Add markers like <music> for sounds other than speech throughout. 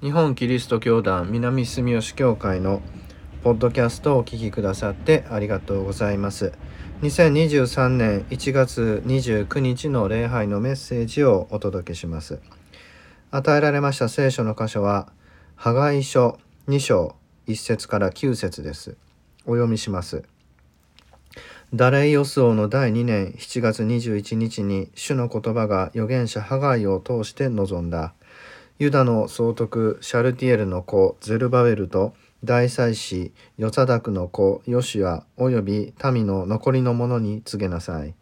日本キリスト教団南住吉教会のポッドキャストをお聞きくださってありがとうございます。2023年1月29日の礼拝のメッセージをお届けします。与えられました聖書の箇所はハガイ書2章1節から9節です。お読みします。ダレイ予想の第2年7月21日に主の言葉が預言者ハガイを通して臨んだ。ユダの総督シャルティエルの子ゼルバベルと大祭司ヨサダクの子ヨシュアおよび民の残りの者に告げなさい。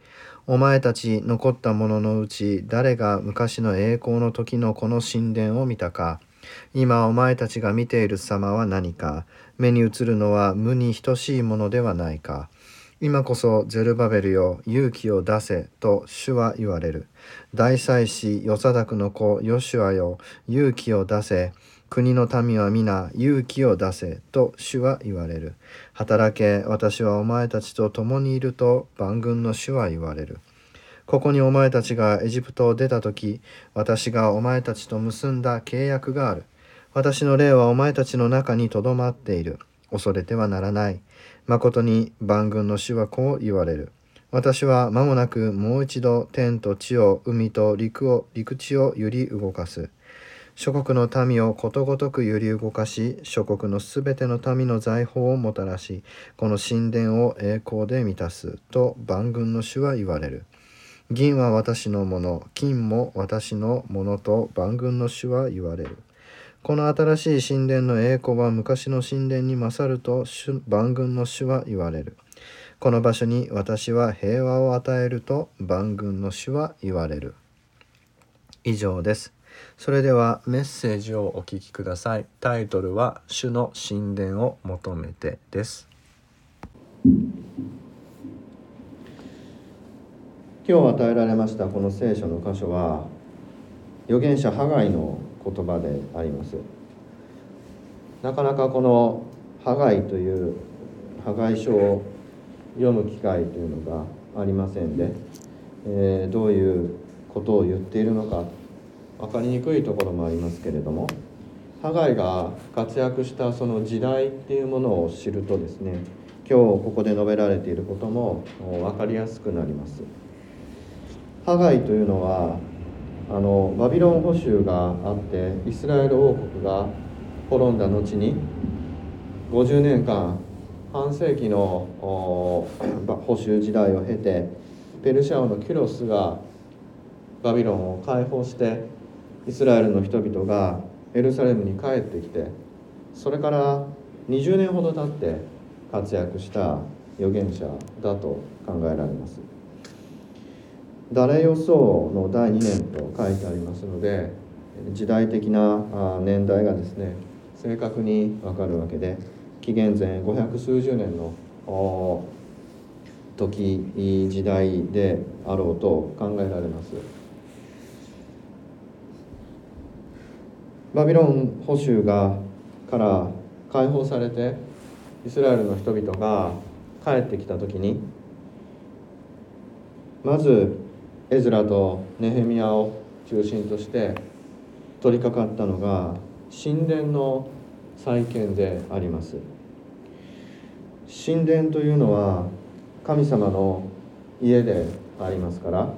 お前たち残った者のうち誰が昔の栄光の時のこの神殿を見たか。今お前たちが見ている様は何か。目に映るのは無に等しいものではないか。今こそゼルバベルよ勇気を出せと主は言われる。大祭司ヨサダクの子ヨシュアよ勇気を出せ。国の民は皆勇気を出せと主は言われる。働け私はお前たちと共にいると万軍の主は言われる。ここにお前たちがエジプトを出た時私がお前たちと結んだ契約がある。私の霊はお前たちの中にとどまっている。恐れてはならない。誠に万軍の主はこう言われる。私は間もなくもう一度天と地を海と陸を陸地を揺り動かす。諸国の民をことごとく揺り動かし、諸国のすべての民の財宝をもたらし、この神殿を栄光で満たすと万軍の主は言われる。銀は私のもの、金も私のものと万軍の主は言われる。この新しい神殿の栄光は昔の神殿に勝ると万軍の主は言われる。この場所に私は平和を与えると万軍の主は言われる。以上です。それではメッセージをお聞きください。タイトルは主の神殿を求めてです。今日与えられましたこの聖書の箇所は預言者ハガイの言葉でありますなかなかこの「破壊」という破壊書を読む機会というのがありませんで、えー、どういうことを言っているのか分かりにくいところもありますけれどもハガイが活躍したその時代っていうものを知るとですね今日ここで述べられていることも分かりやすくなります。ハガイというのはあのバビロン捕囚があってイスラエル王国が滅んだ後に50年間半世紀の捕囚時代を経てペルシャ王のキュロスがバビロンを解放してイスラエルの人々がエルサレムに帰ってきてそれから20年ほど経って活躍した預言者だと考えられます。誰予想の第2年と書いてありますので時代的な年代がですね正確に分かるわけで紀元前500数十年の時時代であろうと考えられます。バビロン捕囚がから解放されてイスラエルの人々が帰ってきた時にまずエズラとネヘミヤを中心として取り掛かったのが神殿の再建であります。神殿というのは神様の家でありますから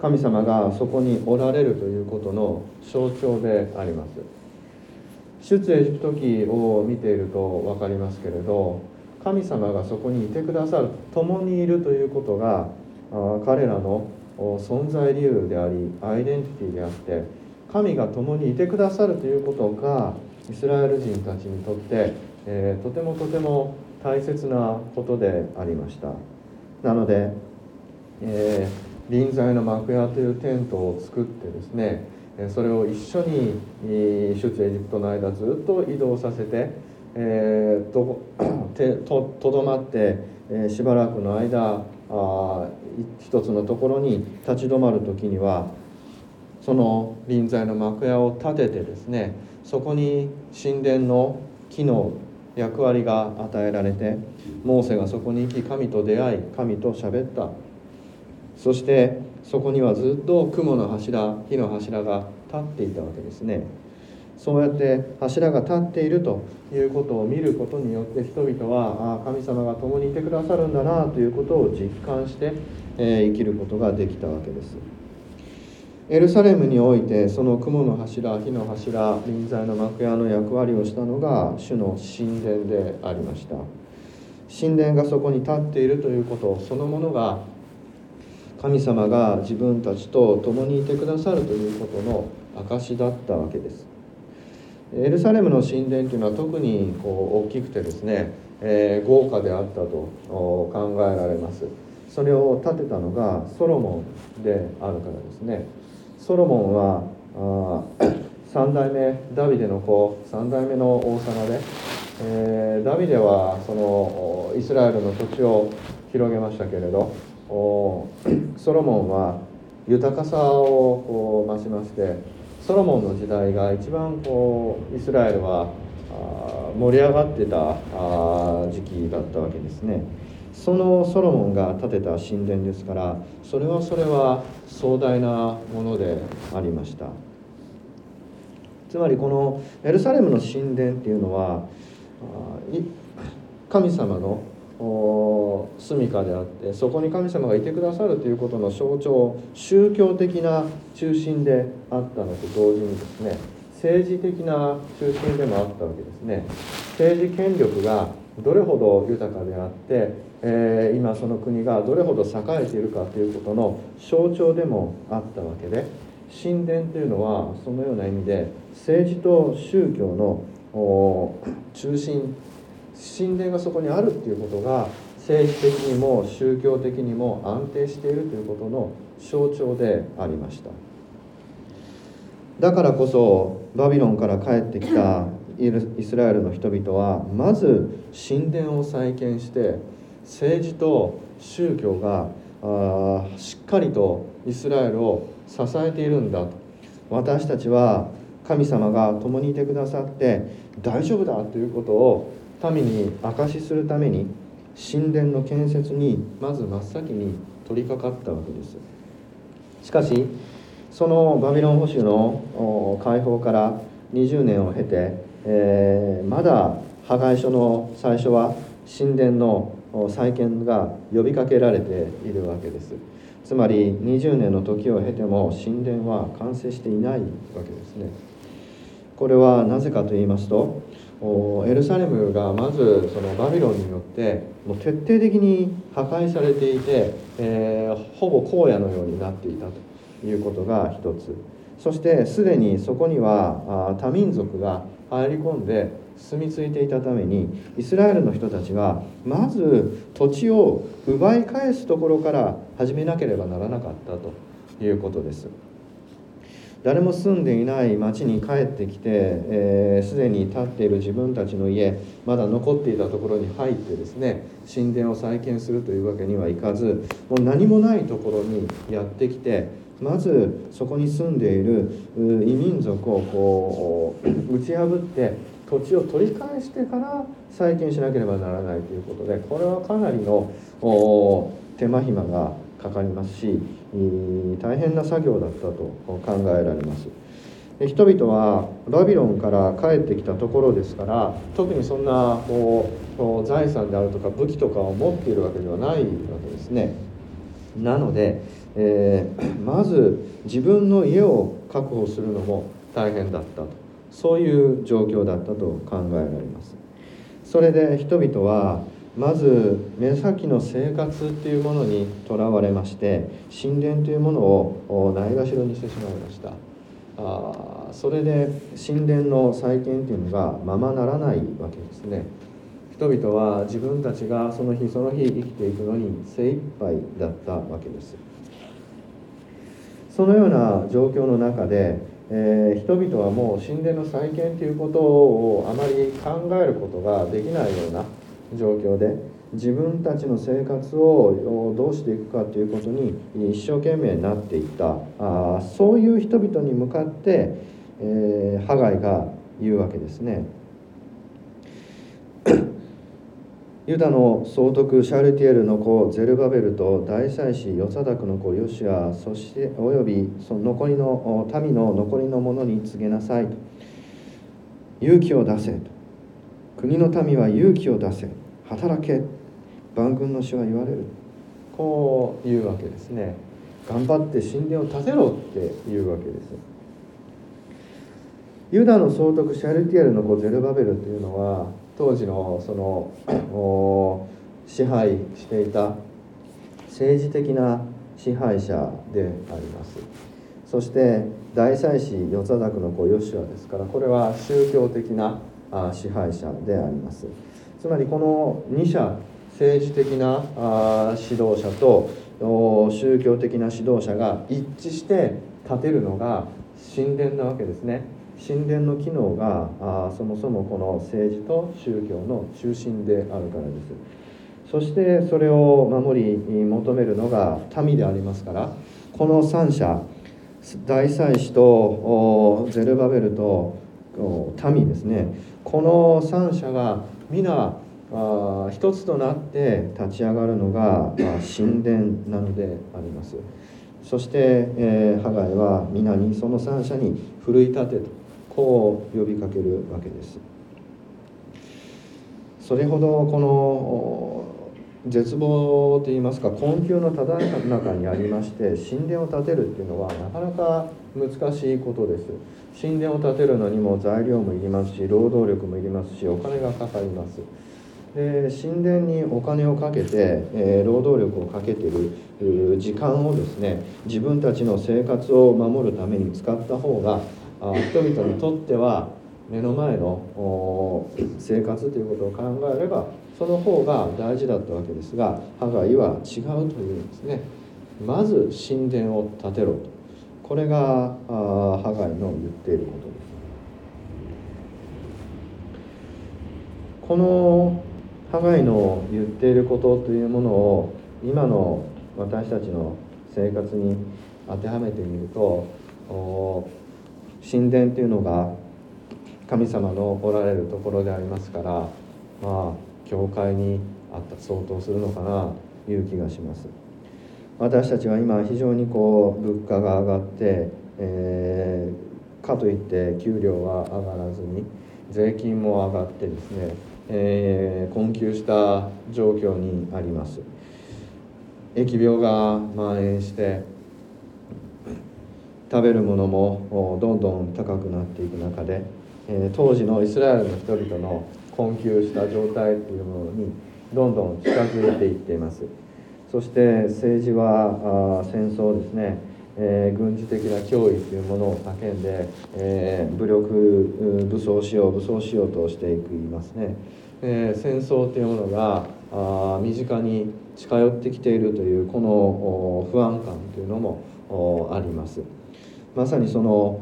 神様がそこにおられるということの象徴であります。出エジプト記を見ていると分かりますけれど神様がそこにいてくださる共にいるということが彼らの存在理由でありアイデンティティであって神が共にいてくださるということがイスラエル人たちにとって、えー、とてもとても大切なことでありました。なので、えー、臨在の幕屋というテントを作ってですねそれを一緒に出エジプトの間ずっと移動させて、えー、と <coughs> ととどまって、えー、しばらくの間あ一つのところに立ち止まる時にはその臨在の幕屋を建ててですねそこに神殿の機能役割が与えられてモーセがそこに行き神と出会い神と喋った。そしてそこにはずっと雲の柱火の柱が立っていたわけですね。そうやって柱が立っているということを見ることによって人々はあ神様が共にいてくださるんだなということを実感して、え、生きることができたわけです。エルサレムにおいてその雲の柱火の柱臨在の幕屋の役割をしたのが主の神殿でありました。神殿がそこに立っているということそのものが神様が自分たちと共にいてくださるということの証だったわけです。エルサレムの神殿というのは特にこう大きくてですね、えー、豪華であったと考えられます。それを建てたのがソロモンであるからですねソロモンはあ3 <coughs> 代目ダビデの子3代目の王様で、えー、ダビデはそのイスラエルの土地を広げましたけれど <coughs> ソロモンは豊かさをこう増しましてソロモンの時代が一番こうイスラエルは盛り上がってた時期だったわけですね。そのソロモンが建てた神殿ですからそれはそれは壮大なものでありました。つまりこのエルサレムの神殿っていうのは神様の住処であってそこに神様がいてくださるということの象徴宗教的な中心であったのと同時にですね政治的な中心でもあったわけですね政治権力がどれほど豊かであって、えー、今その国がどれほど栄えているかということの象徴でもあったわけで神殿というのはそのような意味で政治と宗教の中心。神殿がそこにあるっていうことが政治的にも宗教的にも安定しているということの象徴でありました。だからこそバビロンから帰ってきたイスラエルの人々はまず神殿を再建して政治と宗教があしっかりとイスラエルを支えているんだと私たちは神様が共にいてくださって大丈夫だということを民に証しするために神殿の建設にまず真っ先に取り掛かったわけです。しかしそのバビロン保守の解放から20年を経てえー、まだ破壊書の最初は神殿の再建が呼びかけられているわけです。つまり20年の時を経ても神殿は完成していないわけですね。これはなぜかと言いますとエルサレムがまずそのバビロンによってもう徹底的に破壊されていて、えー、ほぼ荒野のようになっていたということが一つ。そしてすでにそこには多民族が入り込んで住み着いていたためにイスラエルの人たちはまず土地を奪い返すところから始めなければならなかったということです。誰も住んでいない町に帰ってきてすで、えー、に建っている自分たちの家まだ残っていたところに入ってですね神殿を再建するというわけにはいかずもう何もないところにやってきてまずそこに住んでいる異民族をこう打ち破って土地を取り返してから再建しなければならないということでこれはかなりの手間暇がかかりますし大変な作業だったと考えられます。人々はバビロンから帰ってきたところですから特にそんなこう財産であるとか武器とかを持っているわけではないわけですね。なのでえー、まず自分の家を確保するのも大変だったとそういう状況だったと考えられます。それで人々はまず目先の生活っていうものにとらわれまして神殿というものをないがしろにしてしまいました。あそれで神殿の再建っていうのがままならないわけですね。人々は自分たちがその日その日生きていくのに精一杯だったわけです。そのような状況の中で、えー、人々はもう神殿の再建ということをあまり考えることができないような状況で自分たちの生活をどうしていくかということに一生懸命になっていったあそういう人々に向かって、えー、ハガイが言うわけですね。ユダの総督シャルティエルの子ゼルバベルと大祭司ヨサダクの子ヨシアそしておよびその残りの民の残りの者に告げなさいと。勇気を出せ国の民は勇気を出せ。働け。万軍の主は言われる。こういうわけですね。頑張って神殿を建てろっていうわけです。ユダの総督シャルティエルの子ゼルバベルというのは当時のその支配していた政治的な支配者であります。そして大祭司ヨザダクの子ヨシュアですからこれは宗教的な支配者であります。つまりこの2者政治的な指導者と宗教的な指導者が一致して立てるのが神殿なわけですね。神殿の機能があそもそもこの政治と宗教の中心であるからです。そしてそれを守り求めるのが民でありますからこの3者大祭司とゼルバベルと民ですね。この3者が皆あ一つとなって立ち上がるのが、神殿なのであります。そして、えー、ハガイは皆にその三者に奮い立てと。こう呼びかけるわけです。それほどこの絶望といいますか困窮のただ中にありまして神殿を建てるっていうのはなかなか難しいことです。神殿を建てるのにも材料もいりますし労働力もいりますしお金がかかります。で神殿にお金をかけて、えー、労働力をかけてる時間をですね自分たちの生活を守るために使った方が人々にとっては目の前の生活ということを考えればその方が大事だったわけですがハガイは違うというんですね。まず神殿を建てろと。これがハガイの言っていることです。このハガイの言っていることというものを今の私たちの生活に当てはめてみると神殿というのが神様のおられるところでありますからまあ教会にあった相当するのかなという気がします。私たちは今非常にこう物価が上がって、えー、かといって給料は上がらずに税金も上がってですね、えー、困窮した状況にあります。疫病が蔓延して食べるものもどんどん高くなっていく中で、え当時のイスラエルの人々の困窮した状態っていうものにどんどん近づいていっています。そして政治はあ戦争ですね、えー、軍事的な脅威というものを叫んで、えー、武力武装しよう武装しようとしていきますね、えー、戦争というものがあ身近に近寄ってきているというこの不安感というのもあります。まさにその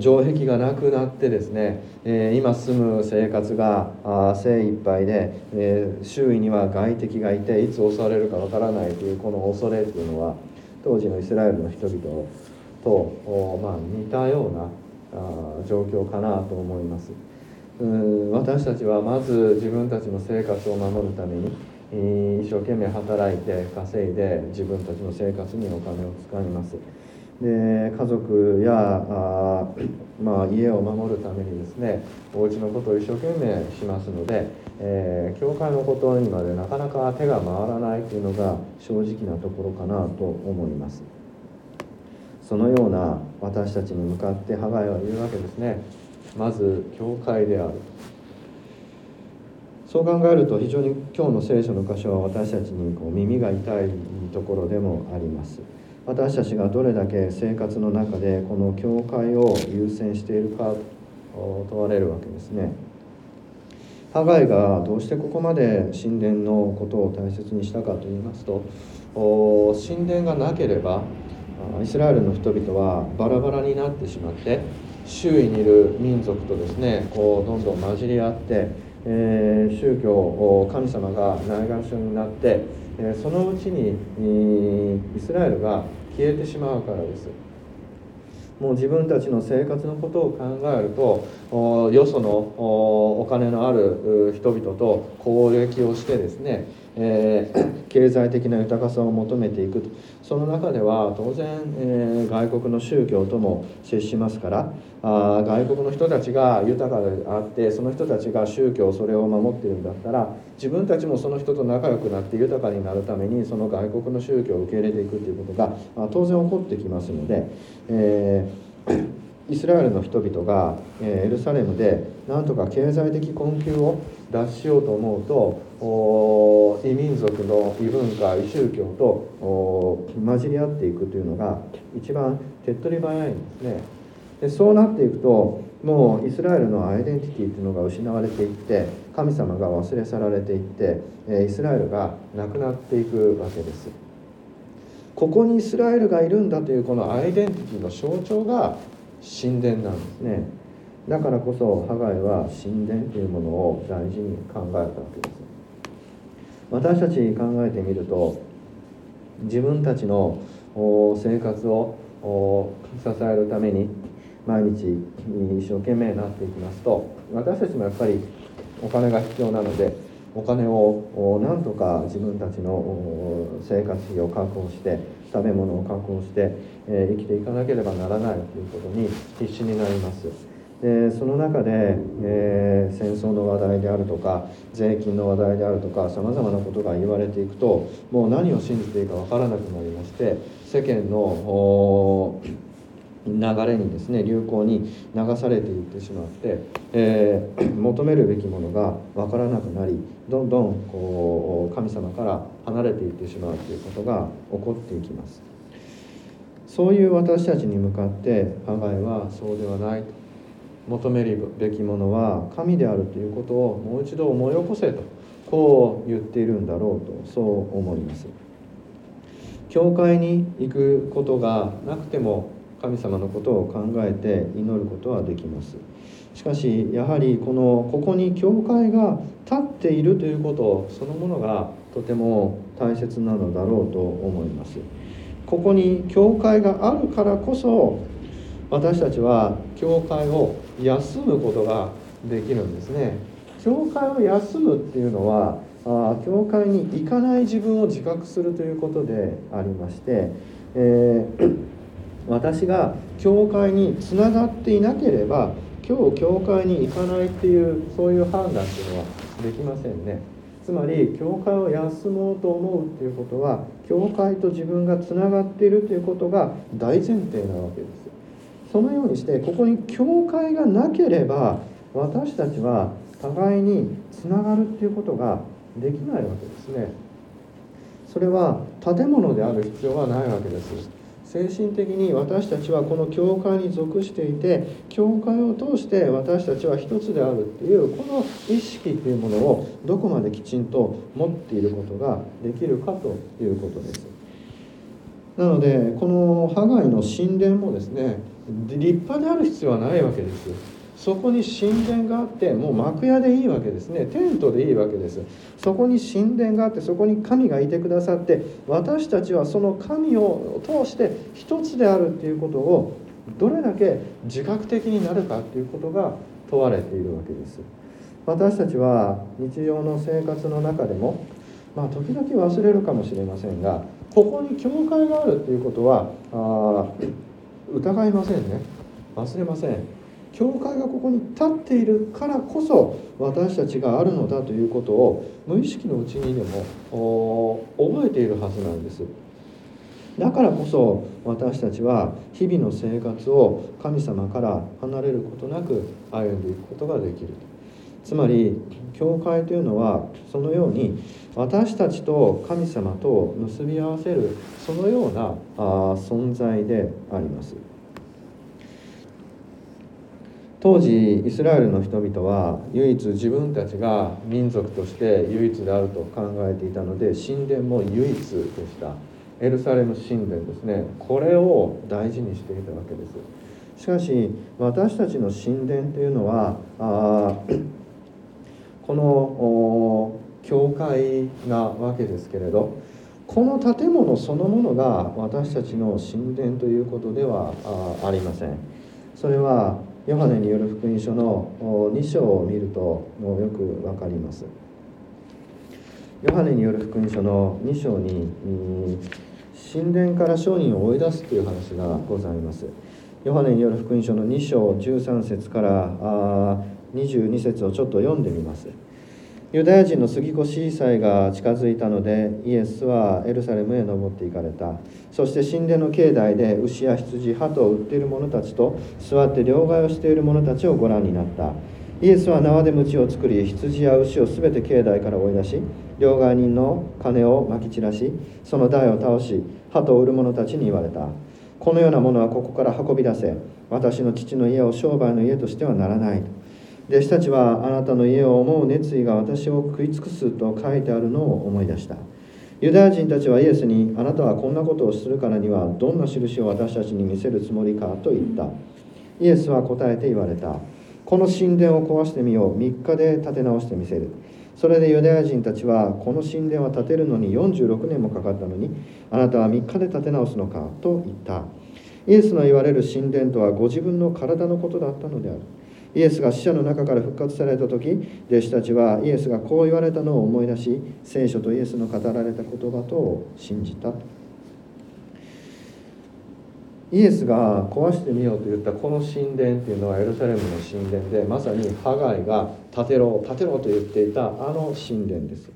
城壁がなくなってですね、えー、今住む生活が精一杯で、えー、周囲には外敵がいていつ襲われるかわからないというこの恐れというのは当時のイスラエルの人々と、まあ、似たようなあ状況かなと思いますうん私たちはまず自分たちの生活を守るために一生懸命働いて稼いで自分たちの生活にお金を使います。で家族やあ、まあ、家を守るためにですねお家のことを一生懸命しますので、えー、教会のことにまでなかなか手が回らないというのが正直なところかなと思います。そのような私たちに向かってハガイは言うわけですね。まず教会である。そう考えると非常に今日の聖書の箇所は私たちにこう耳が痛いところでもあります。私たちがどれだけ生活の中でこの教会を優先しているか問われるわけですね。ハガイがどうしてここまで神殿のことを大切にしたかと言いますと神殿がなければイスラエルの人々はバラバラになってしまって周囲にいる民族とですねこうどんどん混じり合って、えー、宗教神様がないがしろになってそのうちにイスラエルが消えてしまうからです。もう自分たちの生活のことを考えるとよそのお金のある人々と交易をしてですねえー、<coughs> 経済的な豊かさを求めていくその中では当然、えー、外国の宗教とも接しますからあ外国の人たちが豊かであってその人たちが宗教それを守ってるんだったら自分たちもその人と仲良くなって豊かになるためにその外国の宗教を受け入れていくということが当然起こってきますので、えー <coughs> イスラエルの人々が、えエルサレムでなんとか経済的困窮を脱しようと思うと異民族の異文化異宗教と混じり合っていくというのが一番手っ取り早いんですね。でそうなっていくともうイスラエルのアイデンティティというのが失われていって神様が忘れ去られていってイスラエルがなくなっていくわけです。ここにイスラエルがいるんだというこのアイデンティティの象徴が神殿なんですね。だからこそハガイは神殿というものを大事に考えたわけです私たちに考えてみると自分たちの生活を支えるために毎日一生懸命になっていきますと私たちもやっぱりお金が必要なのでお金をなんとか自分たちの生活費を確保して食べ物を確保して、生きていかなければならないということに必死になります。でその中で、えー、戦争の話題であるとか税金の話題であるとかさまざまなことが言われていくともう何を信じていいか分からなくなりまして世間の流れにですね流行に流されていってしまって、えー、求めるべきものが分からなくなりどんどんこう神様から離れていってしまうということが起こっていきます。そういう私たちに向かってハガイはそうではない求めるべきものは神であるということをもう一度思い起こせとこう言っているんだろうとそう思います。教会に行くことがなくても神様のことを考えて祈ることはできます。しかしやはりこのここに教会が立っているということそのものがとても大切なのだろうと思います。ここに教会があるからこそ私たちは教会を休むことができるんですね。教会を休むっていうのはあ教会に行かない自分を自覚するということでありまして、えー <coughs> 私が教会につながっていなければ今日教会に行かないっていうそういう判断っていうのはできませんね。つまり教会を休もうと思うっていうことは教会と自分がつながっているということが大前提なわけですそのようにしてここに教会がなければ私たちは互いにつながるっていうことができないわけですね。それは建物である必要はないわけです。精神的に私たちはこの教会に属していて教会を通して私たちは一つであるっていうこの意識っていうものをどこまできちんと持っていることができるかということです。なのでこのハガイの神殿もですね立派である必要はないわけですそこに神殿があってもう幕屋でいいわけですね。テントでいいわけです。そこに神殿があってそこに神がいてくださって私たちはその神を通して一つであるっていうことをどれだけ自覚的になるかっていうことが問われているわけです。私たちは日常の生活の中でもまあ時々忘れるかもしれませんがここに教会があるっていうことはあ疑いませんね。忘れません。教会がここに立っているからこそ私たちがあるのだということを無意識のうちにでも覚えているはずなんです。だからこそ私たちは日々の生活を神様から離れることなく歩んでいくことができる。とつまり教会というのはそのように私たちと神様と結び合わせるそのようなあ存在であります。当時イスラエルの人々は唯一自分たちが民族として唯一であると考えていたので神殿も唯一でした。エルサレム神殿ですね。これを大事にしていたわけです。しかし私たちの神殿というのはあこの教会なわけですけれどこの建物そのものが私たちの神殿ということではありません。それはヨハネによる福音書の2章を見るとよく分かります。ヨハネによる福音書の2章に神殿から商人を追い出すという話がございます。ヨハネによる福音書の2章13節から22節をちょっと読んでみます。ユダヤ人の杉越祭が近づいたのでイエスはエルサレムへ登っていかれた。そして神殿の境内で牛や羊鳩を売っている者たちと座って両替をしている者たちをご覧になった。イエスは縄で鞭を作り羊や牛を全て境内から追い出し両替人の金をまき散らしその台を倒し鳩を売る者たちに言われた。このようなものはここから運び出せ。私の父の家を商売の家としてはならない。弟子たちはあなたの家を思う熱意が私を食い尽くすと書いてあるのを思い出した。ユダヤ人たちはイエスにあなたはこんなことをするからにはどんな印を私たちに見せるつもりかと言った。イエスは答えて言われた。この神殿を壊してみよう。3日で建て直してみせる。それでユダヤ人たちはこの神殿は建てるのに46年もかかったのにあなたは3日で建て直すのかと言った。イエスの言われる神殿とはご自分の体のことだったのである。イエスが死者の中から復活された時弟子たちはイエスがこう言われたのを思い出し聖書とイエスの語られた言葉と信じた。イエスが壊してみようと言ったこの神殿っていうのはエルサレムの神殿でまさにハガイが建てろ建てろと言っていたあの神殿です。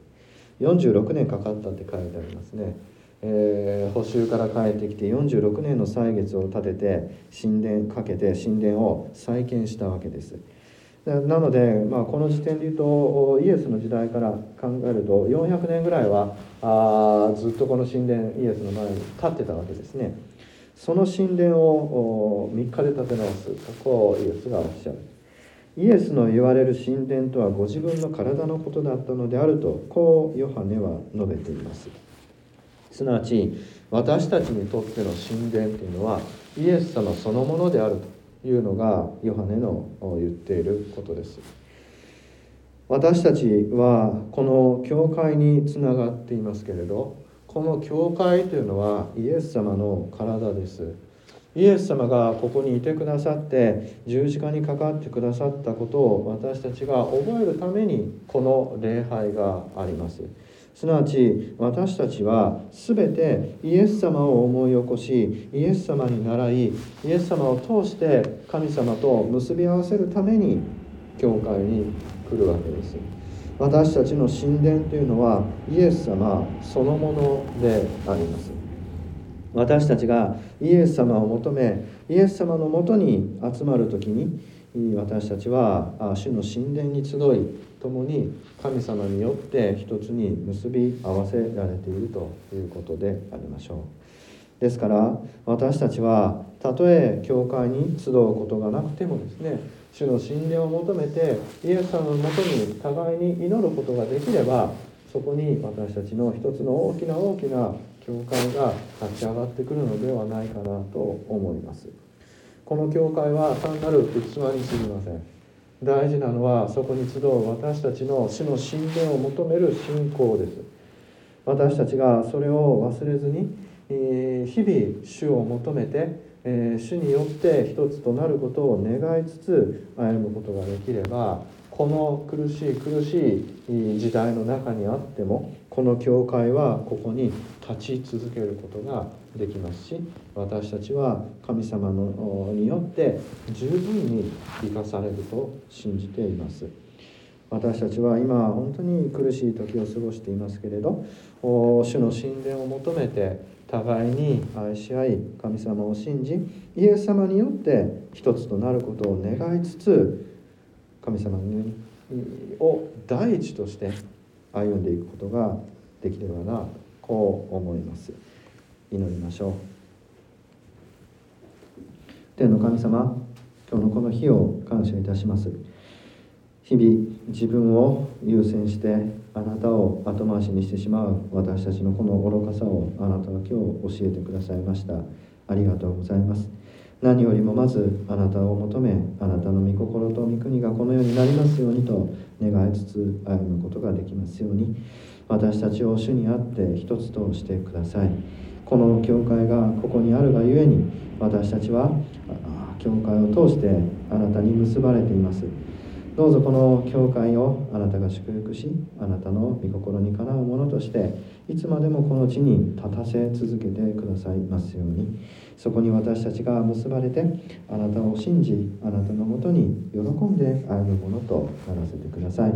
46年かかったって書いてありますね。え、補修から帰ってきて46年の歳月を立てて神殿かけて神殿を再建したわけです。なので、まあ、この時点で言うとイエスの時代から考えると400年ぐらいはあずっとこの神殿イエスの前に立ってたわけですね。その神殿を3日で建て直す。とこうイエスがおっしゃる。イエスの言われる神殿とはご自分の体のことだったのであるとこうヨハネは述べています。すなわち私たちにとっての神殿というのはイエス様そのものであるというのがヨハネの言っていることです私たちはこの教会につながっていますけれどこの教会というのはイエス様の体ですイエス様がここにいてくださって十字架にかかってくださったことを私たちが覚えるためにこの礼拝があります。すなわち私たちは全てイエス様を思い起こしイエス様に倣いイエス様を通して神様と結び合わせるために教会に来るわけです。私たちの神殿というのはイエス様そのものであります。私たちがイエス様を求めイエス様のもとに集まる時に私たちは主の神殿に集い共に神様によって一つに結び合わせられているということでありましょう。ですから私たちはたとえ教会に集うことがなくてもですね主の神殿を求めてイエス様のもとに互いに祈ることができればそこに私たちの一つの大きな大きな教会が立ち上がってくるのではないかなと思います。この教会は単なる器にすぎません。大事なのはそこに集う私たちの主の神殿を求める信仰です。私たちがそれを忘れずに、日々主を求めて、え主によって一つとなることを願いつつ歩むことができればこの苦しい苦しい時代の中にあってもこの教会はここに立ち続けることができますし私たちは神様のによって十分に生かされると信じています。私たちは今本当に苦しい時を過ごしていますけれど主の神殿を求めて互いに愛し合い神様を信じイエス様によって一つとなることを願いつつ神様を第一として歩んでいくことができればなこう思います。祈りましょう。天の神様今日のこの日を感謝いたします。日々自分を優先してあなたを後回しにしてしまう私たちのこの愚かさをあなたは今日教えてくださいました。ありがとうございます。何よりもまずあなたを求めあなたの御心と御国がこのようになりますようにと願いつつ歩むことができますように。私たちを主にあって一つとしてください。この教会がここにあるがゆえに私たちは教会を通してあなたに結ばれています。どうぞこの教会をあなたが祝福しあなたの御心にかなうものとしていつまでもこの地に立たせ続けてくださいますように。そこに私たちが結ばれてあなたを信じあなたのもとに喜んで歩むものとならせてください。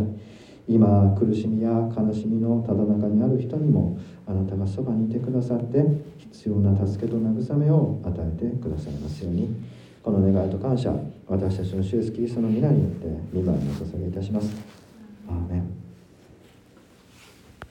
今苦しみや悲しみのただ中にある人にもあなたがそばにいてくださって必要な助けと慰めを与えてくださいますように。この願いと感謝私たちの主イエスキリストの皆によって御前にお捧げいたします。アーメン。